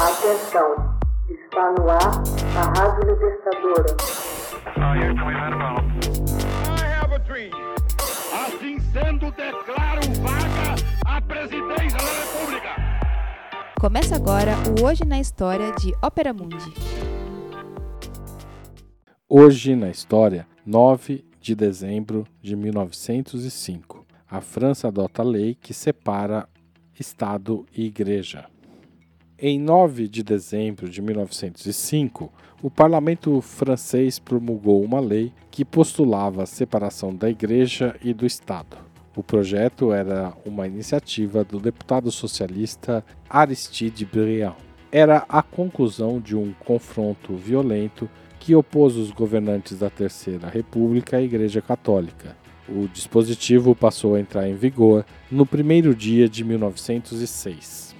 Atenção, está no ar a Rádio Libertadora. Assim sendo, declaro vaga a presidência da República. Começa agora o Hoje na História de Ópera Mundi. Hoje na História, 9 de dezembro de 1905. A França adota a lei que separa Estado e Igreja. Em 9 de dezembro de 1905, o parlamento francês promulgou uma lei que postulava a separação da Igreja e do Estado. O projeto era uma iniciativa do deputado socialista Aristide Briand. Era a conclusão de um confronto violento que opôs os governantes da Terceira República à Igreja Católica. O dispositivo passou a entrar em vigor no primeiro dia de 1906.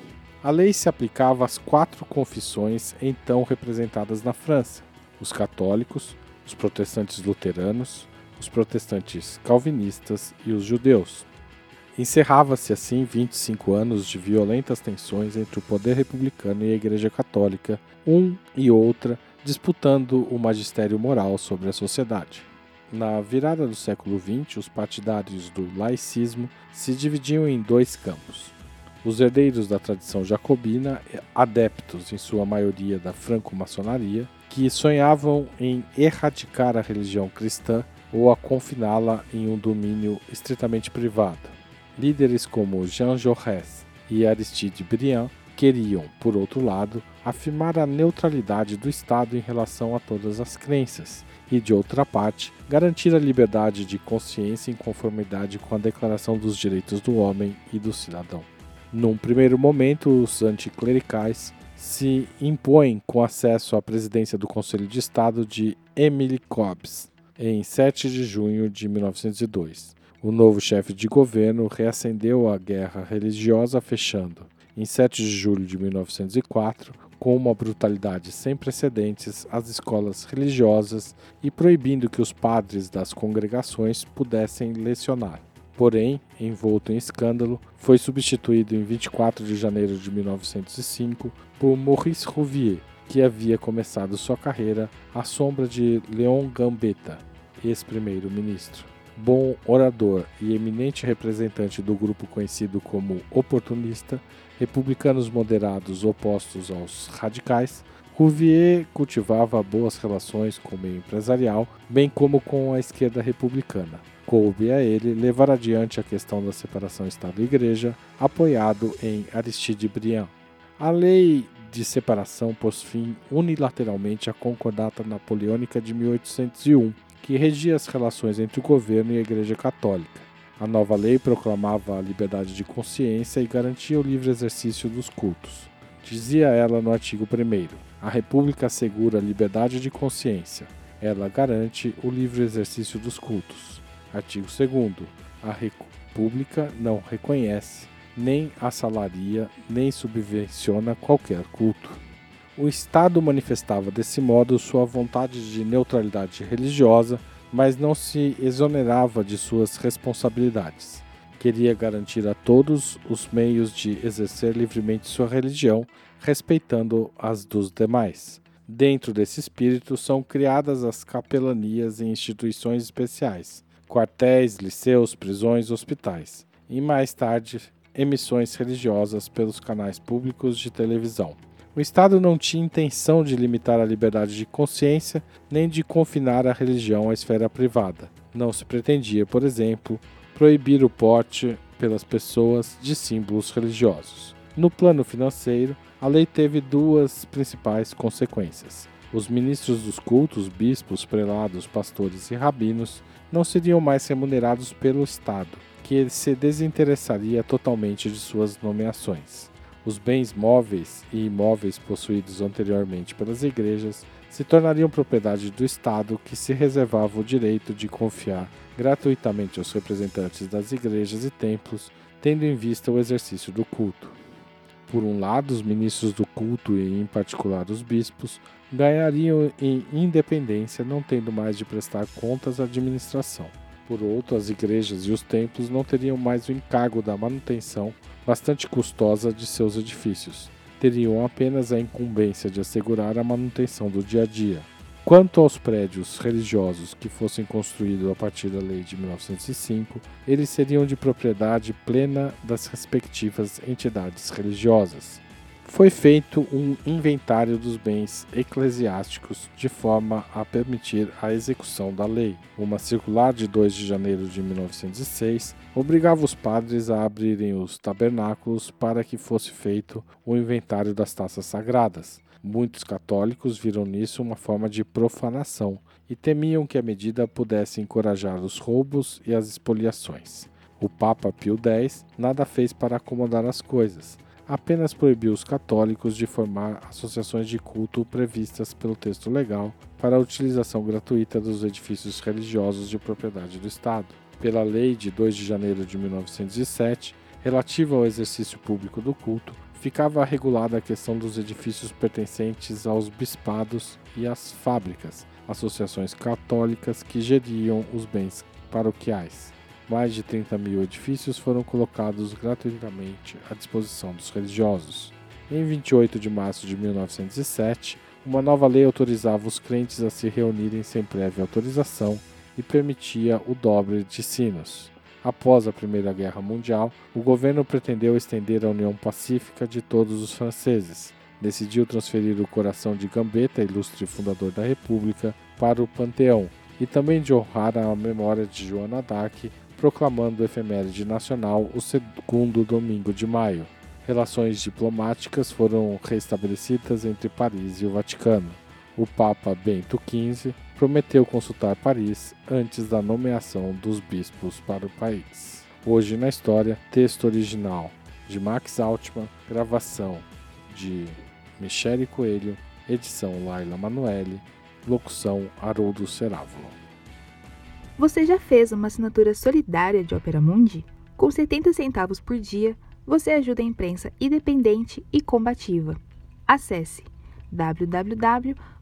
A lei se aplicava às quatro confissões então representadas na França: os católicos, os protestantes luteranos, os protestantes calvinistas e os judeus. Encerrava-se assim 25 anos de violentas tensões entre o poder republicano e a Igreja Católica, um e outra disputando o magistério moral sobre a sociedade. Na virada do século XX, os partidários do laicismo se dividiam em dois campos os herdeiros da tradição jacobina, adeptos em sua maioria da franco-maçonaria, que sonhavam em erradicar a religião cristã ou a confiná-la em um domínio estritamente privado. Líderes como Jean Jaurès e Aristide Briand queriam, por outro lado, afirmar a neutralidade do Estado em relação a todas as crenças e, de outra parte, garantir a liberdade de consciência em conformidade com a Declaração dos Direitos do Homem e do Cidadão. Num primeiro momento, os anticlericais se impõem com acesso à presidência do Conselho de Estado de Emily Cobbs, em 7 de junho de 1902. O novo chefe de governo reacendeu a guerra religiosa, fechando, em 7 de julho de 1904, com uma brutalidade sem precedentes, as escolas religiosas e proibindo que os padres das congregações pudessem lecionar porém, envolto em escândalo, foi substituído em 24 de janeiro de 1905 por Maurice Rouvier, que havia começado sua carreira à sombra de Léon Gambetta, ex-primeiro-ministro. Bom orador e eminente representante do grupo conhecido como oportunista, republicanos moderados opostos aos radicais, Rouvier cultivava boas relações com o meio empresarial, bem como com a esquerda republicana coube a ele levar adiante a questão da separação Estado e Igreja, apoiado em Aristide Briand. A lei de separação pôs fim unilateralmente à Concordata Napoleônica de 1801, que regia as relações entre o governo e a Igreja Católica. A nova lei proclamava a liberdade de consciência e garantia o livre exercício dos cultos. Dizia ela no artigo 1: A República assegura a liberdade de consciência. Ela garante o livre exercício dos cultos. Artigo 2. A República não reconhece, nem assalaria, nem subvenciona qualquer culto. O Estado manifestava desse modo sua vontade de neutralidade religiosa, mas não se exonerava de suas responsabilidades. Queria garantir a todos os meios de exercer livremente sua religião, respeitando as dos demais. Dentro desse espírito são criadas as capelanias e instituições especiais quartéis, liceus, prisões, hospitais, e mais tarde emissões religiosas pelos canais públicos de televisão. O Estado não tinha intenção de limitar a liberdade de consciência nem de confinar a religião à esfera privada. Não se pretendia, por exemplo, proibir o porte pelas pessoas de símbolos religiosos. No plano financeiro, a lei teve duas principais consequências. Os ministros dos cultos, bispos, prelados, pastores e rabinos não seriam mais remunerados pelo Estado, que ele se desinteressaria totalmente de suas nomeações. Os bens móveis e imóveis possuídos anteriormente pelas igrejas se tornariam propriedade do Estado, que se reservava o direito de confiar gratuitamente aos representantes das igrejas e templos, tendo em vista o exercício do culto. Por um lado, os ministros do culto e, em particular, os bispos, ganhariam em independência, não tendo mais de prestar contas à administração. Por outro, as igrejas e os templos não teriam mais o encargo da manutenção bastante custosa de seus edifícios. teriam apenas a incumbência de assegurar a manutenção do dia a dia. Quanto aos prédios religiosos que fossem construídos a partir da lei de 1905, eles seriam de propriedade plena das respectivas entidades religiosas. Foi feito um inventário dos bens eclesiásticos de forma a permitir a execução da lei. Uma circular de 2 de janeiro de 1906 obrigava os padres a abrirem os tabernáculos para que fosse feito o inventário das taças sagradas. Muitos católicos viram nisso uma forma de profanação e temiam que a medida pudesse encorajar os roubos e as expoliações. O Papa Pio X nada fez para acomodar as coisas, apenas proibiu os católicos de formar associações de culto previstas pelo texto legal para a utilização gratuita dos edifícios religiosos de propriedade do Estado. Pela Lei de 2 de janeiro de 1907, relativa ao exercício público do culto, ficava regulada a questão dos edifícios pertencentes aos bispados e às fábricas, associações católicas que geriam os bens paroquiais. Mais de 30 mil edifícios foram colocados gratuitamente à disposição dos religiosos. Em 28 de março de 1907, uma nova lei autorizava os crentes a se reunirem sem prévia autorização e permitia o dobre de sinos. Após a Primeira Guerra Mundial, o governo pretendeu estender a União Pacífica de todos os franceses. Decidiu transferir o coração de Gambetta, ilustre fundador da República, para o Panteão e também de honrar a memória de Joana d'Arc, proclamando o efeméride nacional o segundo domingo de maio. Relações diplomáticas foram restabelecidas entre Paris e o Vaticano. O Papa Bento XV prometeu consultar Paris antes da nomeação dos bispos para o país. Hoje na história, texto original de Max Altman, gravação de Michele Coelho, edição Laila Manuelle, locução Haroldo Cerávulo. Você já fez uma assinatura solidária de Opera Mundi? Com 70 centavos por dia, você ajuda a imprensa independente e combativa. Acesse www